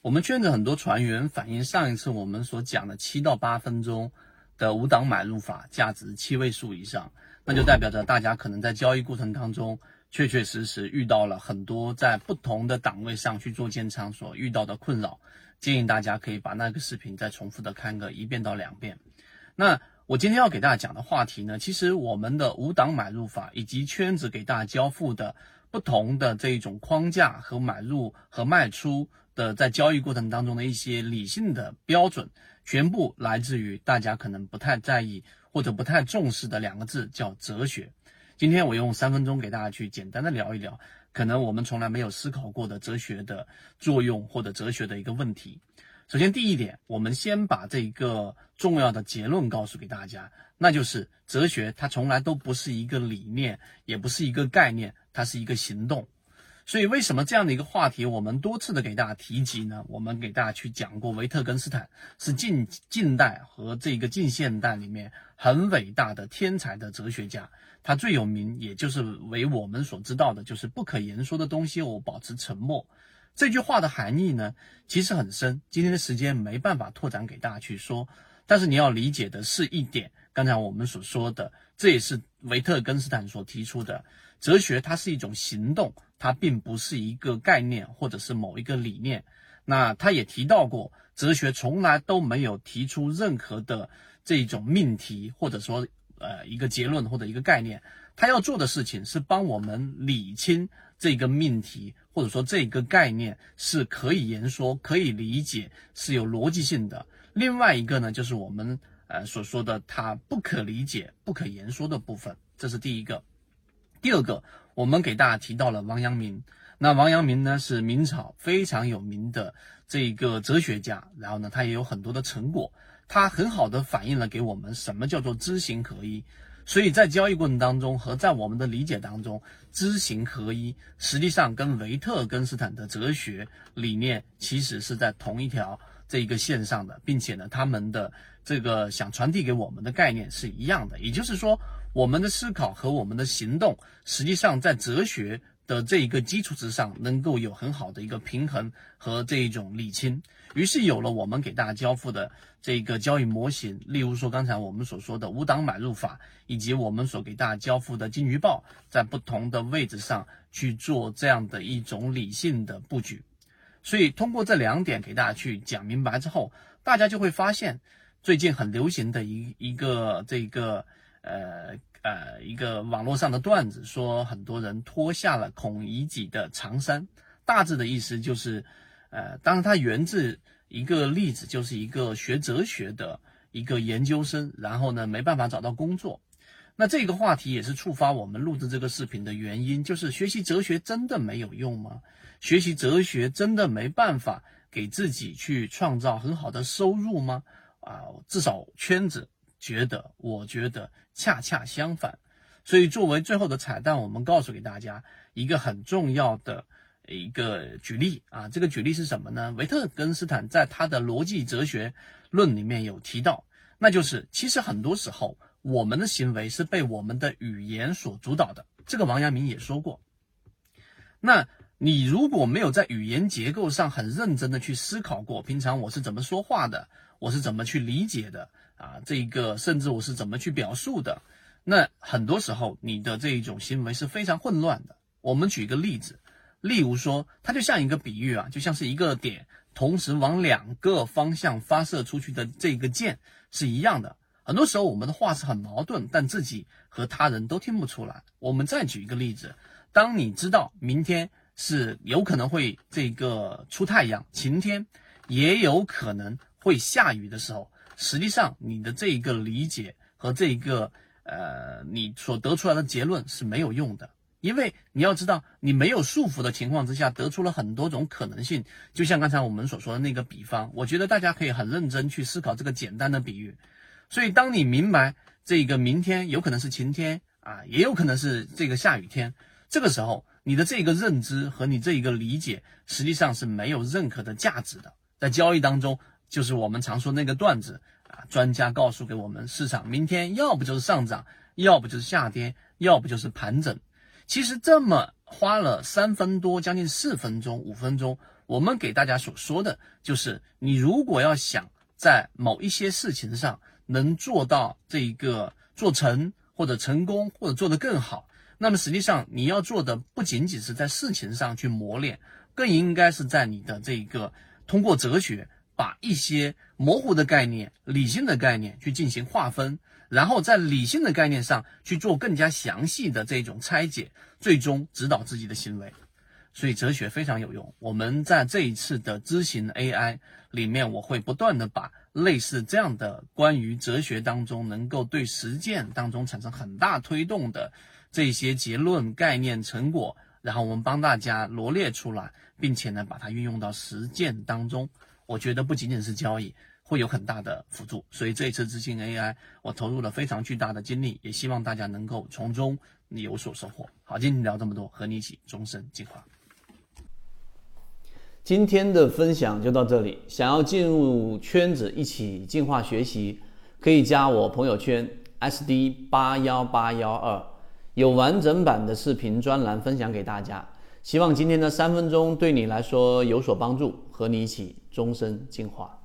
我们圈子很多船员反映，上一次我们所讲的七到八分钟的五档买入法，价值七位数以上，那就代表着大家可能在交易过程当中，确确实实遇到了很多在不同的档位上去做建仓所遇到的困扰。建议大家可以把那个视频再重复的看个一遍到两遍。那我今天要给大家讲的话题呢，其实我们的五档买入法以及圈子给大家交付的不同的这一种框架和买入和卖出。的在交易过程当中的一些理性的标准，全部来自于大家可能不太在意或者不太重视的两个字，叫哲学。今天我用三分钟给大家去简单的聊一聊，可能我们从来没有思考过的哲学的作用或者哲学的一个问题。首先第一点，我们先把这一个重要的结论告诉给大家，那就是哲学它从来都不是一个理念，也不是一个概念，它是一个行动。所以，为什么这样的一个话题，我们多次的给大家提及呢？我们给大家去讲过，维特根斯坦是近近代和这个近现代里面很伟大的天才的哲学家。他最有名，也就是为我们所知道的，就是不可言说的东西，我保持沉默。这句话的含义呢，其实很深。今天的时间没办法拓展给大家去说，但是你要理解的是一点，刚才我们所说的，这也是维特根斯坦所提出的。哲学它是一种行动，它并不是一个概念或者是某一个理念。那他也提到过，哲学从来都没有提出任何的这种命题，或者说呃一个结论或者一个概念。他要做的事情是帮我们理清这个命题，或者说这个概念是可以言说、可以理解、是有逻辑性的。另外一个呢，就是我们呃所说的它不可理解、不可言说的部分，这是第一个。第二个，我们给大家提到了王阳明。那王阳明呢，是明朝非常有名的这个哲学家，然后呢，他也有很多的成果，他很好的反映了给我们什么叫做知行合一。所以在交易过程当中和在我们的理解当中，知行合一实际上跟维特根斯坦的哲学理念其实是在同一条这一个线上的，并且呢，他们的这个想传递给我们的概念是一样的，也就是说。我们的思考和我们的行动，实际上在哲学的这一个基础之上，能够有很好的一个平衡和这一种理清。于是有了我们给大家交付的这个交易模型，例如说刚才我们所说的五档买入法，以及我们所给大家交付的金鱼报，在不同的位置上去做这样的一种理性的布局。所以通过这两点给大家去讲明白之后，大家就会发现最近很流行的一一个这个呃。呃，一个网络上的段子说，很多人脱下了孔乙己的长衫，大致的意思就是，呃，当然它源自一个例子，就是一个学哲学的一个研究生，然后呢没办法找到工作。那这个话题也是触发我们录制这个视频的原因，就是学习哲学真的没有用吗？学习哲学真的没办法给自己去创造很好的收入吗？啊，至少圈子。觉得，我觉得恰恰相反，所以作为最后的彩蛋，我们告诉给大家一个很重要的一个举例啊，这个举例是什么呢？维特根斯坦在他的逻辑哲学论里面有提到，那就是其实很多时候我们的行为是被我们的语言所主导的。这个王阳明也说过，那你如果没有在语言结构上很认真的去思考过，平常我是怎么说话的，我是怎么去理解的。啊，这个甚至我是怎么去表述的？那很多时候你的这一种行为是非常混乱的。我们举一个例子，例如说，它就像一个比喻啊，就像是一个点同时往两个方向发射出去的这个箭是一样的。很多时候我们的话是很矛盾，但自己和他人都听不出来。我们再举一个例子，当你知道明天是有可能会这个出太阳，晴天，也有可能会下雨的时候。实际上，你的这一个理解和这一个呃，你所得出来的结论是没有用的，因为你要知道，你没有束缚的情况之下，得出了很多种可能性。就像刚才我们所说的那个比方，我觉得大家可以很认真去思考这个简单的比喻。所以，当你明白这个明天有可能是晴天啊，也有可能是这个下雨天，这个时候，你的这个认知和你这一个理解实际上是没有任何的价值的，在交易当中。就是我们常说那个段子啊，专家告诉给我们，市场明天要不就是上涨，要不就是下跌，要不就是盘整。其实这么花了三分多，将近四分钟、五分钟，我们给大家所说的就是，你如果要想在某一些事情上能做到这一个做成或者成功或者做得更好，那么实际上你要做的不仅仅是在事情上去磨练，更应该是在你的这个通过哲学把一些模糊的概念、理性的概念去进行划分，然后在理性的概念上去做更加详细的这种拆解，最终指导自己的行为。所以哲学非常有用。我们在这一次的知行 AI 里面，我会不断的把类似这样的关于哲学当中能够对实践当中产生很大推动的这些结论、概念、成果，然后我们帮大家罗列出来，并且呢把它运用到实践当中。我觉得不仅仅是交易，会有很大的辅助。所以这一次知行 AI，我投入了非常巨大的精力，也希望大家能够从中有所收获。好，今天聊这么多，和你一起终身进化。今天的分享就到这里。想要进入圈子一起进化学习，可以加我朋友圈 SD 八幺八幺二，有完整版的视频专栏分享给大家。希望今天的三分钟对你来说有所帮助，和你一起终身进化。